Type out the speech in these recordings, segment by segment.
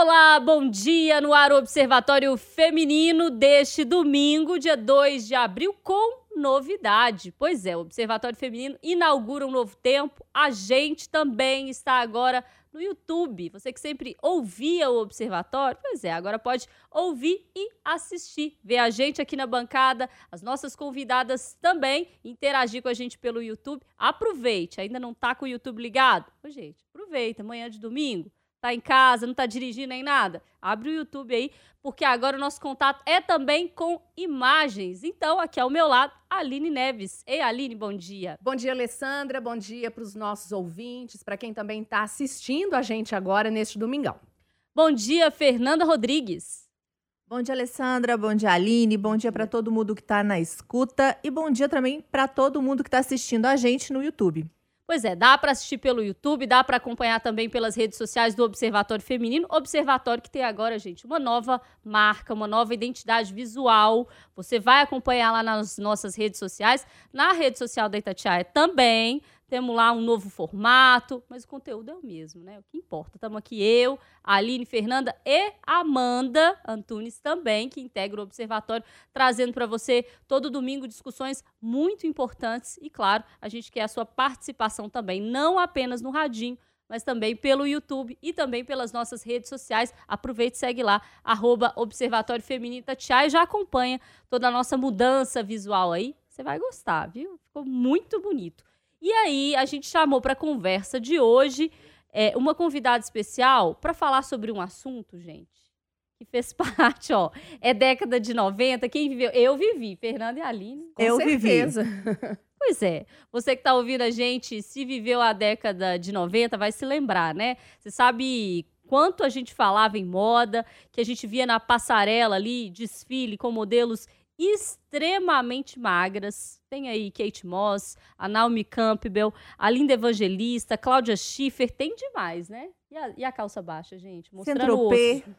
Olá, bom dia no ar Observatório Feminino deste domingo, dia 2 de abril, com novidade. Pois é, o Observatório Feminino inaugura um novo tempo. A gente também está agora no YouTube. Você que sempre ouvia o Observatório, pois é, agora pode ouvir e assistir. Ver a gente aqui na bancada, as nossas convidadas também, interagir com a gente pelo YouTube. Aproveite, ainda não está com o YouTube ligado? Ô, gente, aproveita, amanhã de domingo tá em casa, não tá dirigindo nem nada, abre o YouTube aí, porque agora o nosso contato é também com imagens. Então, aqui ao meu lado, Aline Neves. Ei, Aline, bom dia. Bom dia, Alessandra. Bom dia para os nossos ouvintes, para quem também está assistindo a gente agora neste domingão. Bom dia, Fernanda Rodrigues. Bom dia, Alessandra. Bom dia, Aline. Bom dia para todo mundo que está na escuta e bom dia também para todo mundo que está assistindo a gente no YouTube. Pois é, dá para assistir pelo YouTube, dá para acompanhar também pelas redes sociais do Observatório Feminino. Observatório que tem agora, gente, uma nova marca, uma nova identidade visual. Você vai acompanhar lá nas nossas redes sociais. Na rede social da Itatiaia também. Temos lá um novo formato, mas o conteúdo é o mesmo, né? O que importa. Estamos aqui eu, Aline Fernanda e Amanda Antunes também, que integra o Observatório, trazendo para você todo domingo discussões muito importantes e, claro, a gente quer a sua participação também, não apenas no Radinho, mas também pelo YouTube e também pelas nossas redes sociais. Aproveite e segue lá, arroba Observatório Feminino Tatiá e já acompanha toda a nossa mudança visual aí. Você vai gostar, viu? Ficou muito bonito. E aí, a gente chamou para a conversa de hoje é, uma convidada especial para falar sobre um assunto, gente, que fez parte, ó. É década de 90. Quem viveu? Eu vivi, Fernanda e Aline. Com Eu certeza. vivi. Pois é, você que está ouvindo a gente, se viveu a década de 90, vai se lembrar, né? Você sabe quanto a gente falava em moda, que a gente via na passarela ali, desfile com modelos extremamente magras. Tem aí Kate Moss, a Naomi Campbell, a Linda Evangelista, Cláudia Schiffer, tem demais, né? E a, e a calça baixa, gente? Mostrando o osso.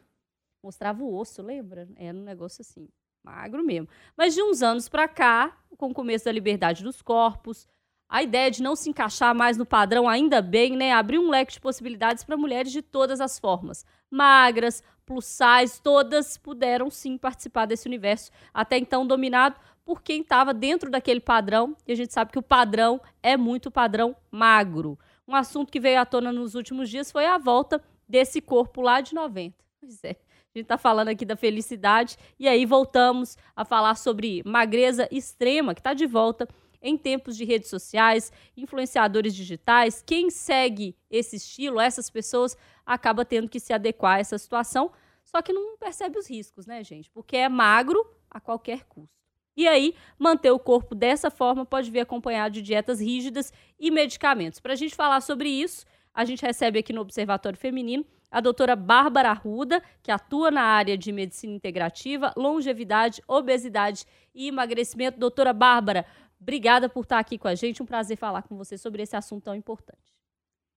Mostrava o osso, lembra? Era um negócio assim, magro mesmo. Mas de uns anos para cá, com o começo da liberdade dos corpos, a ideia de não se encaixar mais no padrão, ainda bem, né? Abriu um leque de possibilidades para mulheres de todas as formas. Magras, plus size, todas puderam sim participar desse universo, até então dominado por quem estava dentro daquele padrão. E a gente sabe que o padrão é muito padrão magro. Um assunto que veio à tona nos últimos dias foi a volta desse corpo lá de 90. Pois é. A gente está falando aqui da felicidade e aí voltamos a falar sobre magreza extrema, que está de volta em tempos de redes sociais, influenciadores digitais, quem segue esse estilo, essas pessoas, acaba tendo que se adequar a essa situação, só que não percebe os riscos, né, gente? Porque é magro a qualquer custo. E aí, manter o corpo dessa forma pode vir acompanhado de dietas rígidas e medicamentos. Para a gente falar sobre isso, a gente recebe aqui no Observatório Feminino a doutora Bárbara Arruda, que atua na área de medicina integrativa, longevidade, obesidade e emagrecimento. Doutora Bárbara, Obrigada por estar aqui com a gente. Um prazer falar com você sobre esse assunto tão importante.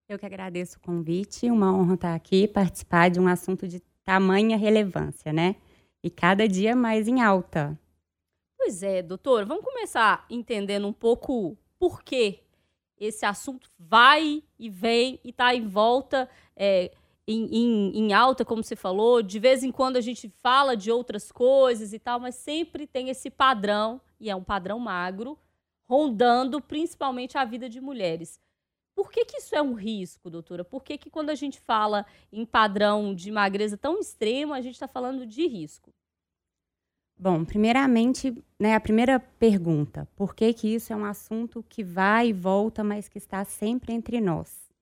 Eu que agradeço o convite. Uma honra estar aqui participar de um assunto de tamanha relevância, né? E cada dia mais em alta. Pois é, doutor. Vamos começar entendendo um pouco por que esse assunto vai e vem e está em volta. É, em, em, em, alta, como você falou, de vez em quando a gente fala de outras coisas e tal, mas sempre tem esse padrão, e é um padrão magro, rondando principalmente a vida de mulheres. Por que, que isso é um risco, doutora? Por que, que quando a gente fala em padrão de magreza tão extremo, a gente está falando de risco? Bom, primeiramente, né, a primeira pergunta: por que, que isso é um assunto que vai e volta, mas que está sempre entre nós?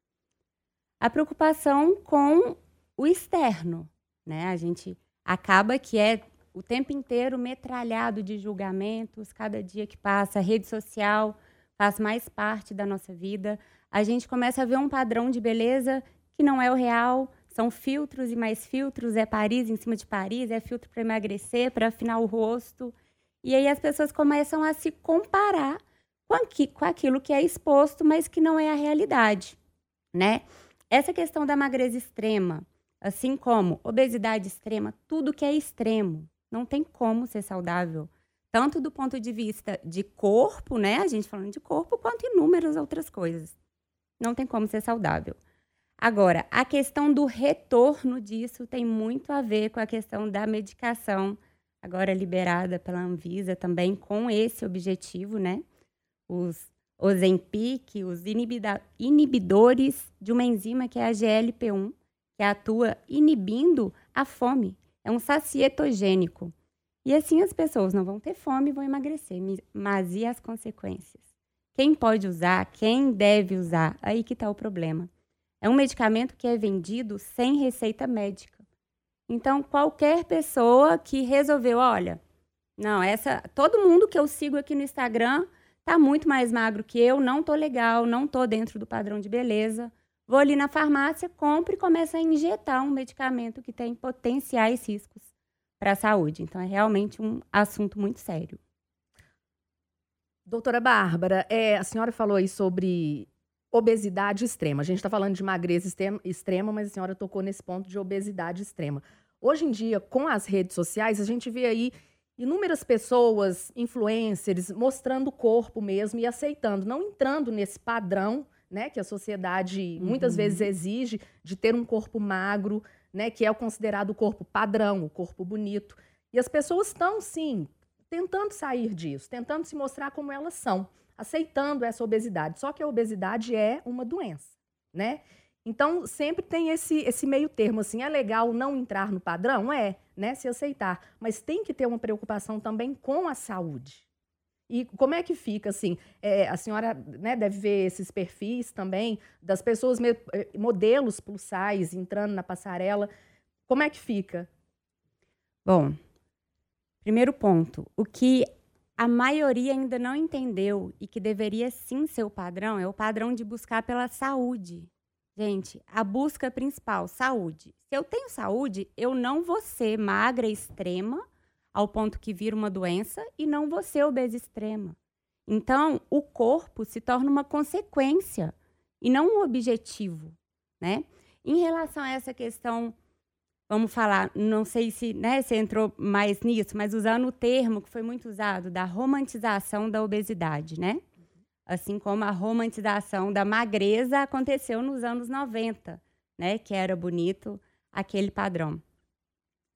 A preocupação com o externo, né? A gente acaba que é o tempo inteiro metralhado de julgamentos, cada dia que passa, a rede social faz mais parte da nossa vida. A gente começa a ver um padrão de beleza que não é o real, são filtros e mais filtros, é Paris em cima de Paris, é filtro para emagrecer, para afinar o rosto. E aí as pessoas começam a se comparar com, com aquilo que é exposto, mas que não é a realidade, né? Essa questão da magreza extrema, assim como obesidade extrema, tudo que é extremo, não tem como ser saudável. Tanto do ponto de vista de corpo, né? A gente falando de corpo, quanto inúmeras outras coisas. Não tem como ser saudável. Agora, a questão do retorno disso tem muito a ver com a questão da medicação, agora liberada pela Anvisa também, com esse objetivo, né? Os Ozempic, os inibidores de uma enzima que é a GLP-1, que atua inibindo a fome. É um sacietogênico. E assim as pessoas não vão ter fome e vão emagrecer. Mas e as consequências? Quem pode usar? Quem deve usar? Aí que está o problema. É um medicamento que é vendido sem receita médica. Então, qualquer pessoa que resolveu, olha, não, essa, todo mundo que eu sigo aqui no Instagram tá muito mais magro que eu, não tô legal, não tô dentro do padrão de beleza. Vou ali na farmácia, compro e começo a injetar um medicamento que tem potenciais riscos para a saúde. Então, é realmente um assunto muito sério. Doutora Bárbara, é, a senhora falou aí sobre obesidade extrema. A gente está falando de magreza extrema, mas a senhora tocou nesse ponto de obesidade extrema. Hoje em dia, com as redes sociais, a gente vê aí inúmeras pessoas, influencers, mostrando o corpo mesmo e aceitando, não entrando nesse padrão, né, que a sociedade uhum. muitas vezes exige de ter um corpo magro, né, que é o considerado o corpo padrão, o corpo bonito. E as pessoas estão, sim, tentando sair disso, tentando se mostrar como elas são, aceitando essa obesidade. Só que a obesidade é uma doença, né? Então, sempre tem esse, esse meio termo, assim, é legal não entrar no padrão? É, né, se aceitar, mas tem que ter uma preocupação também com a saúde. E como é que fica, assim, é, a senhora né, deve ver esses perfis também das pessoas, eh, modelos plus size, entrando na passarela, como é que fica? Bom, primeiro ponto, o que a maioria ainda não entendeu e que deveria sim ser o padrão é o padrão de buscar pela saúde, Gente, a busca principal, saúde. Se eu tenho saúde, eu não vou ser magra extrema ao ponto que vira uma doença e não ser obesa extrema. Então, o corpo se torna uma consequência e não um objetivo, né? Em relação a essa questão, vamos falar, não sei se né, você entrou mais nisso, mas usando o termo que foi muito usado, da romantização da obesidade, né? assim como a romantização da magreza aconteceu nos anos 90, né, que era bonito aquele padrão.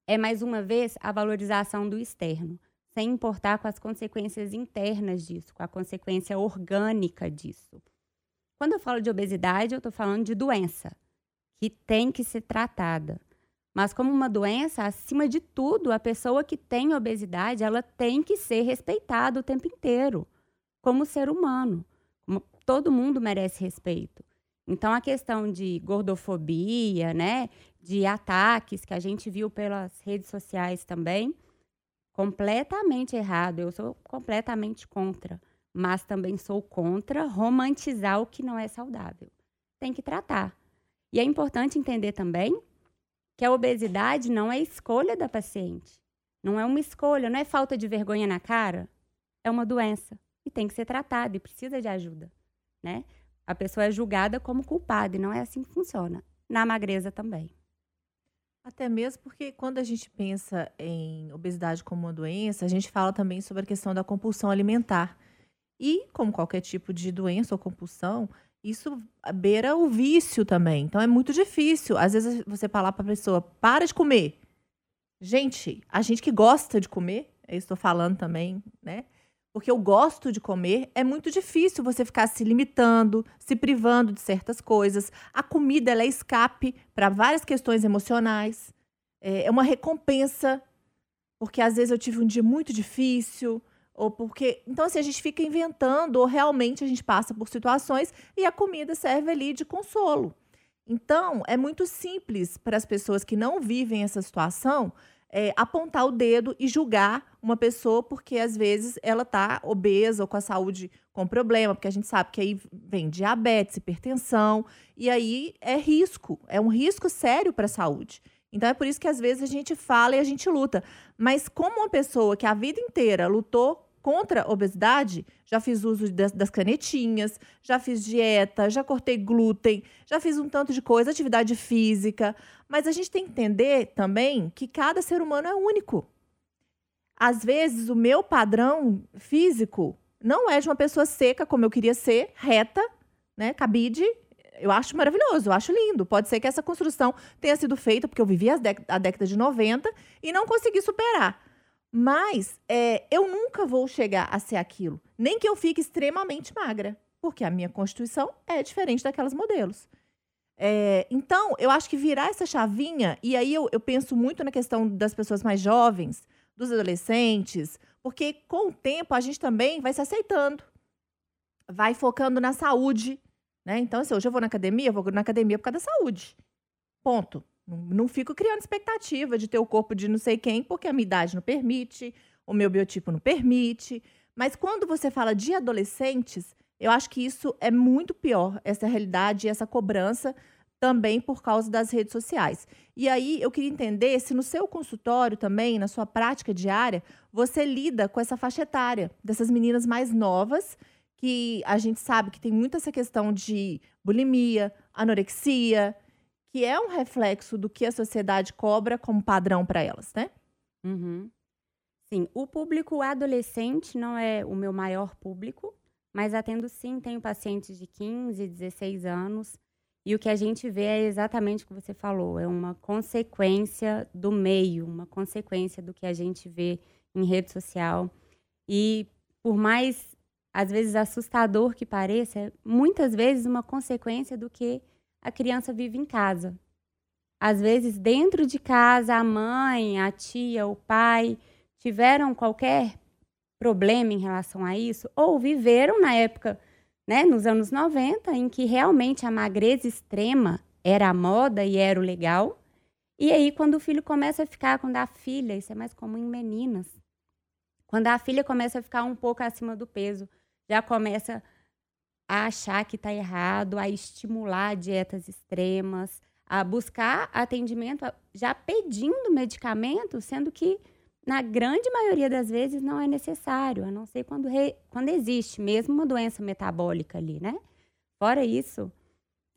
É mais uma vez a valorização do externo, sem importar com as consequências internas disso, com a consequência orgânica disso. Quando eu falo de obesidade, eu estou falando de doença, que tem que ser tratada. Mas como uma doença, acima de tudo, a pessoa que tem obesidade, ela tem que ser respeitada o tempo inteiro como ser humano. Todo mundo merece respeito. Então, a questão de gordofobia, né, de ataques que a gente viu pelas redes sociais também, completamente errado. Eu sou completamente contra. Mas também sou contra romantizar o que não é saudável. Tem que tratar. E é importante entender também que a obesidade não é escolha da paciente. Não é uma escolha, não é falta de vergonha na cara. É uma doença e tem que ser tratada e precisa de ajuda, né? A pessoa é julgada como culpada e não é assim que funciona. Na magreza também. Até mesmo porque quando a gente pensa em obesidade como uma doença, a gente fala também sobre a questão da compulsão alimentar. E, como qualquer tipo de doença ou compulsão, isso beira o vício também. Então é muito difícil. Às vezes você falar para a pessoa, para de comer. Gente, a gente que gosta de comer, eu estou falando também, né? Porque eu gosto de comer, é muito difícil você ficar se limitando, se privando de certas coisas. A comida é escape para várias questões emocionais. É, é uma recompensa, porque às vezes eu tive um dia muito difícil, ou porque. Então, assim, a gente fica inventando, ou realmente a gente passa por situações e a comida serve ali de consolo. Então, é muito simples para as pessoas que não vivem essa situação é, apontar o dedo e julgar uma pessoa porque às vezes ela está obesa ou com a saúde com problema, porque a gente sabe que aí vem diabetes, hipertensão, e aí é risco, é um risco sério para a saúde. Então é por isso que às vezes a gente fala e a gente luta. Mas como uma pessoa que a vida inteira lutou contra a obesidade, já fiz uso das, canetinhas, já fiz dieta, já cortei glúten, já fiz um tanto de coisa, atividade física. Mas a gente tem que entender também que cada ser humano é único. Às vezes, o meu padrão físico não é de uma pessoa seca, como eu queria ser, reta, né, cabide, eu acho maravilhoso, eu acho lindo. Pode ser que essa construção tenha sido feita porque eu vivi a década de 90 e não consegui superar. Mas é, eu nunca vou chegar a ser aquilo. Nem que eu fique extremamente magra. Porque a minha constituição é diferente daquelas modelos. É, então, eu acho que virar essa chavinha, e aí eu, eu penso muito na questão das pessoas mais jovens, dos adolescentes, porque com o tempo a gente também vai se aceitando, vai focando na saúde. Né? Então, assim, hoje eu vou na academia, eu vou na academia por causa da saúde. Ponto. Não, fico criando expectativa de ter o corpo de não sei quem, porque a minha idade não permite, o meu biotipo não permite. Mas quando você fala de adolescentes, eu acho que isso é muito pior, essa realidade e essa cobrança também por causa das redes sociais. E aí eu queria entender se no seu consultório também, na sua prática diária, você lida com essa faixa etária dessas meninas mais novas, que a gente sabe que tem muito essa questão de bulimia, anorexia, que é um reflexo do que a sociedade cobra como padrão para elas, né? Uhum. Sim, o público adolescente não é o meu maior público, mas atendo sim, tenho pacientes de 15, 16 anos. E o que a gente vê é exatamente o que você falou, é uma consequência do meio, uma consequência do que a gente vê em rede social. E por mais, às vezes, assustador que pareça, é muitas vezes uma consequência do que a criança vive em casa. Às vezes, dentro de casa, a mãe, a tia, o pai tiveram qualquer problema em relação a isso, ou viveram na época, né, nos anos 90, em que realmente a magreza extrema era a moda e era o legal. E aí, quando o filho começa a ficar, quando a filha, isso é mais comum em meninas, quando a filha começa a ficar um pouco acima do peso, já começa a achar que está errado, a estimular dietas extremas, a buscar atendimento, já pedindo medicamento, sendo que na grande maioria das vezes não é necessário, a não ser quando, re... quando existe mesmo uma doença metabólica ali, né? Fora isso,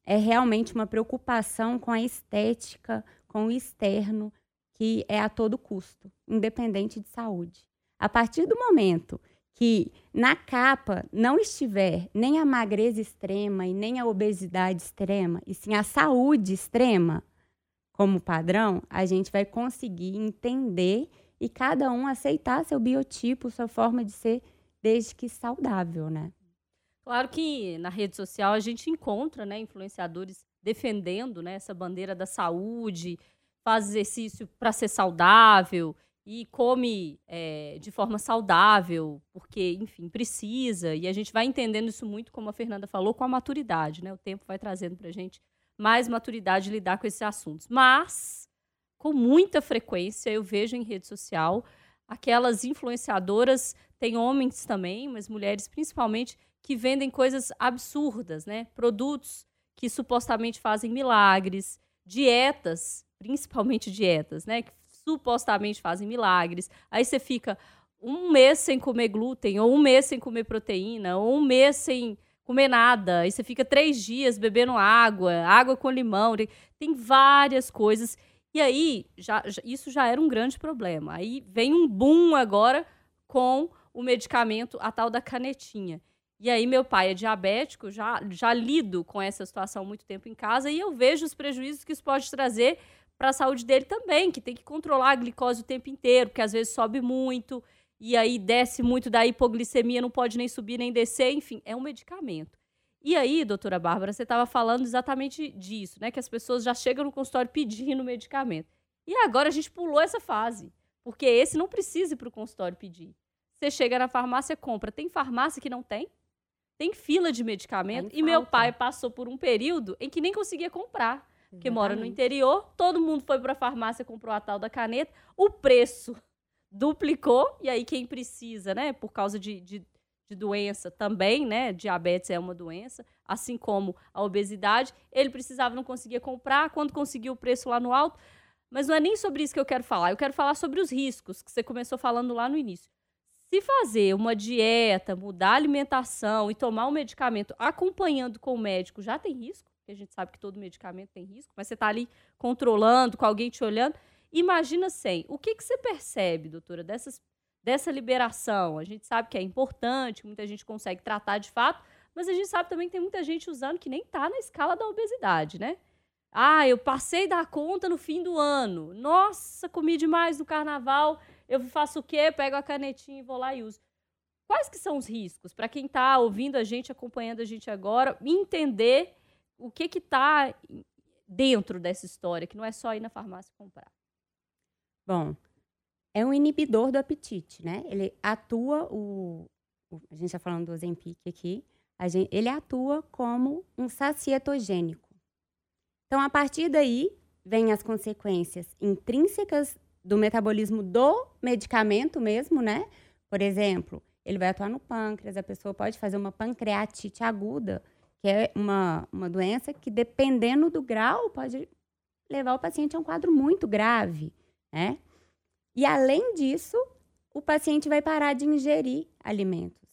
é realmente uma preocupação com a estética, com o externo, que é a todo custo, independente de saúde. A partir do momento que na capa não estiver nem a magreza extrema e nem a obesidade extrema, e sim a saúde extrema como padrão, a gente vai conseguir entender e cada um aceitar seu biotipo, sua forma de ser, desde que saudável, né? Claro que na rede social a gente encontra, né, influenciadores defendendo, né, essa bandeira da saúde, faz exercício para ser saudável e come é, de forma saudável, porque, enfim, precisa. E a gente vai entendendo isso muito, como a Fernanda falou, com a maturidade, né? O tempo vai trazendo para a gente mais maturidade de lidar com esses assuntos. Mas com muita frequência eu vejo em rede social aquelas influenciadoras, tem homens também, mas mulheres principalmente, que vendem coisas absurdas, né? Produtos que supostamente fazem milagres, dietas, principalmente dietas, né? Que supostamente fazem milagres. Aí você fica um mês sem comer glúten, ou um mês sem comer proteína, ou um mês sem comer nada. Aí você fica três dias bebendo água, água com limão. Tem várias coisas e aí, já, isso já era um grande problema. Aí vem um boom agora com o medicamento, a tal da canetinha. E aí, meu pai é diabético, já, já lido com essa situação há muito tempo em casa, e eu vejo os prejuízos que isso pode trazer para a saúde dele também, que tem que controlar a glicose o tempo inteiro, porque às vezes sobe muito, e aí desce muito da hipoglicemia, não pode nem subir nem descer, enfim, é um medicamento. E aí, doutora Bárbara, você estava falando exatamente disso, né? Que as pessoas já chegam no consultório pedindo medicamento. E agora a gente pulou essa fase, porque esse não precisa ir para o consultório pedir. Você chega na farmácia, compra. Tem farmácia que não tem? Tem fila de medicamento. Tem e meu pai passou por um período em que nem conseguia comprar. Porque mora no interior, todo mundo foi para a farmácia, comprou a tal da caneta, o preço duplicou, e aí quem precisa, né, por causa de, de de doença também, né? Diabetes é uma doença, assim como a obesidade. Ele precisava, não conseguia comprar, quando conseguiu o preço lá no alto. Mas não é nem sobre isso que eu quero falar. Eu quero falar sobre os riscos, que você começou falando lá no início. Se fazer uma dieta, mudar a alimentação e tomar um medicamento acompanhando com o médico já tem risco, porque a gente sabe que todo medicamento tem risco, mas você está ali controlando, com alguém te olhando. Imagina sem. O que, que você percebe, doutora, dessas dessa liberação. A gente sabe que é importante, muita gente consegue tratar de fato, Mas a gente sabe também que tem muita gente usando que nem tá na escala da obesidade, né? Ah, eu passei da conta no fim do ano. Nossa, comi demais no carnaval. Eu faço o quê? Pego a canetinha e vou lá e uso. Quais que são os riscos para quem está ouvindo a gente, acompanhando a gente agora, entender o que que tá dentro dessa história, que não é só ir na farmácia comprar? Bom, é um inibidor do apetite, né? Ele atua, o a gente está falando do Ozempic aqui, gente, ele atua como um sacietogênico. Então, a partir daí, vem as consequências intrínsecas do metabolismo do medicamento mesmo, né? Por exemplo, ele vai atuar no pâncreas, a pessoa pode fazer uma pancreatite aguda, que é uma, uma doença que, dependendo do grau, pode levar o paciente a um quadro muito grave, né? E além disso, o paciente vai parar de ingerir alimentos.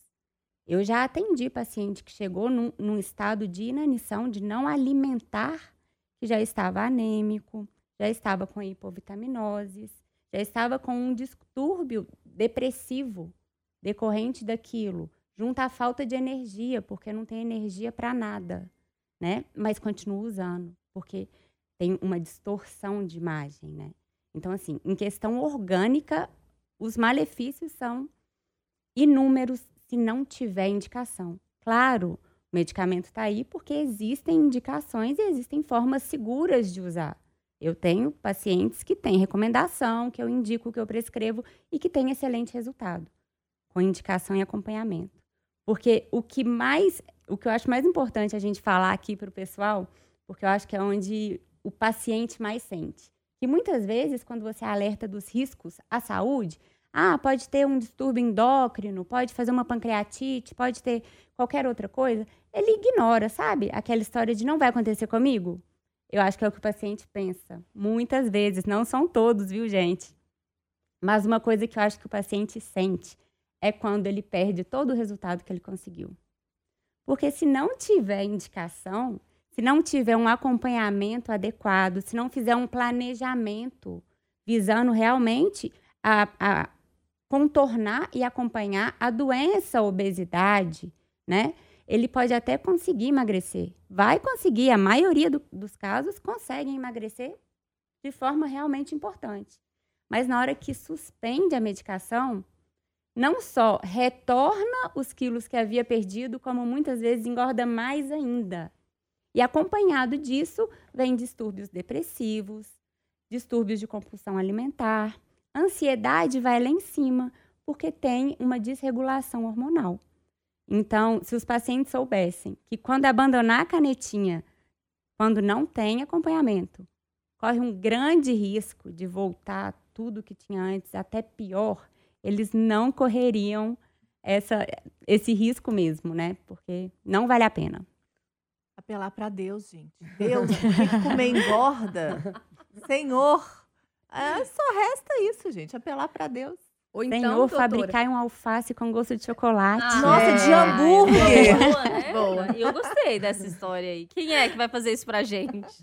Eu já atendi paciente que chegou num, num estado de inanição, de não alimentar, que já estava anêmico, já estava com hipovitaminoses, já estava com um distúrbio depressivo decorrente daquilo, junto à falta de energia, porque não tem energia para nada, né? Mas continua usando, porque tem uma distorção de imagem, né? Então, assim, em questão orgânica, os malefícios são inúmeros se não tiver indicação. Claro, o medicamento está aí porque existem indicações e existem formas seguras de usar. Eu tenho pacientes que têm recomendação, que eu indico, que eu prescrevo e que têm excelente resultado, com indicação e acompanhamento. Porque o que mais, o que eu acho mais importante a gente falar aqui para o pessoal, porque eu acho que é onde o paciente mais sente. E muitas vezes, quando você alerta dos riscos à saúde, ah, pode ter um distúrbio endócrino, pode fazer uma pancreatite, pode ter qualquer outra coisa, ele ignora, sabe? Aquela história de não vai acontecer comigo. Eu acho que é o que o paciente pensa. Muitas vezes, não são todos, viu, gente? Mas uma coisa que eu acho que o paciente sente é quando ele perde todo o resultado que ele conseguiu. Porque se não tiver indicação, se não tiver um acompanhamento adequado, se não fizer um planejamento visando realmente a, a contornar e acompanhar a doença a obesidade, né? Ele pode até conseguir emagrecer. Vai conseguir, a maioria do, dos casos conseguem emagrecer de forma realmente importante. Mas na hora que suspende a medicação, não só retorna os quilos que havia perdido, como muitas vezes engorda mais ainda. E acompanhado disso, vem distúrbios depressivos, distúrbios de compulsão alimentar, ansiedade vai lá em cima, porque tem uma desregulação hormonal. Então, se os pacientes soubessem que quando abandonar a canetinha, quando não tem acompanhamento, corre um grande risco de voltar tudo que tinha antes, até pior, eles não correriam essa, esse risco mesmo, né? Porque não vale a pena. Apelar para Deus, gente. Deus, que comer engorda? Senhor. É, só resta isso, gente. Apelar para Deus. Ou então, Senhor, doutora... fabricar um alface com gosto de chocolate. Ah, Nossa, é. de hambúrguer. Boa, né? Boa. Eu gostei dessa história aí. Quem é que vai fazer isso pra gente?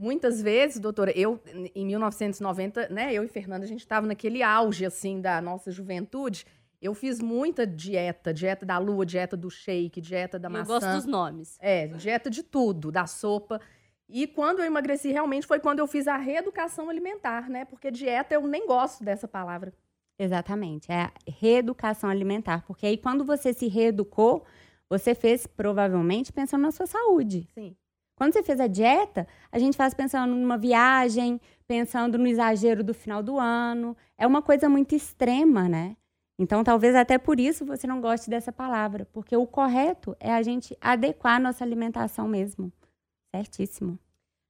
Muitas vezes, doutora, eu, em 1990, né, eu e Fernanda, a gente estava naquele auge, assim, da nossa juventude. Eu fiz muita dieta, dieta da lua, dieta do shake, dieta da maçã. Eu gosto dos nomes. É, dieta de tudo, da sopa. E quando eu emagreci, realmente foi quando eu fiz a reeducação alimentar, né? Porque dieta eu nem gosto dessa palavra. Exatamente, é a reeducação alimentar. Porque aí quando você se reeducou, você fez provavelmente pensando na sua saúde. Sim. Quando você fez a dieta, a gente faz pensando numa viagem, pensando no exagero do final do ano. É uma coisa muito extrema, né? Então, talvez até por isso você não goste dessa palavra, porque o correto é a gente adequar a nossa alimentação mesmo. Certíssimo.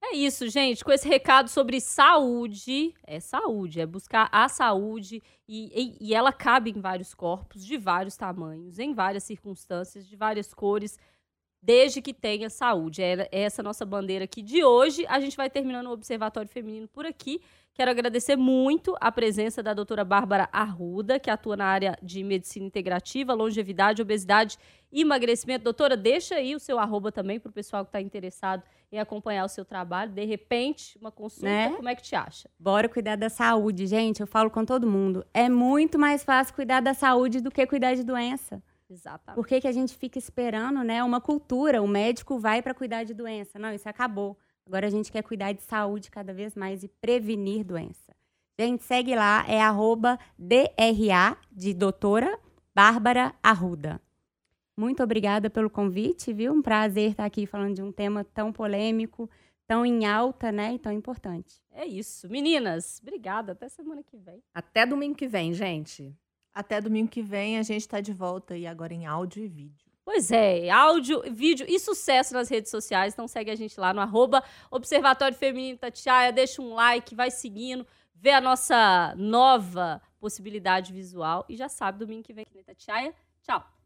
É isso, gente. Com esse recado sobre saúde, é saúde, é buscar a saúde e, e, e ela cabe em vários corpos, de vários tamanhos, em várias circunstâncias, de várias cores desde que tenha saúde. É essa nossa bandeira aqui de hoje. A gente vai terminando o Observatório Feminino por aqui. Quero agradecer muito a presença da doutora Bárbara Arruda, que atua na área de medicina integrativa, longevidade, obesidade e emagrecimento. Doutora, deixa aí o seu arroba também para o pessoal que está interessado em acompanhar o seu trabalho. De repente, uma consulta, né? como é que te acha? Bora cuidar da saúde, gente. Eu falo com todo mundo. É muito mais fácil cuidar da saúde do que cuidar de doença. Exatamente. Por que, que a gente fica esperando, né? Uma cultura, o médico vai para cuidar de doença. Não, isso acabou. Agora a gente quer cuidar de saúde cada vez mais e prevenir doença. Gente, segue lá, é arroba DRA de doutora Bárbara Arruda. Muito obrigada pelo convite, viu? Um prazer estar aqui falando de um tema tão polêmico, tão em alta, né? E tão importante. É isso. Meninas, obrigada. Até semana que vem. Até domingo que vem, gente. Até domingo que vem a gente está de volta e agora em áudio e vídeo. Pois é, áudio, vídeo e sucesso nas redes sociais. Então segue a gente lá no arroba Observatório Feminino Tatiaia, deixa um like, vai seguindo, vê a nossa nova possibilidade visual e já sabe, domingo que vem aqui na Tatiaia. Tchau!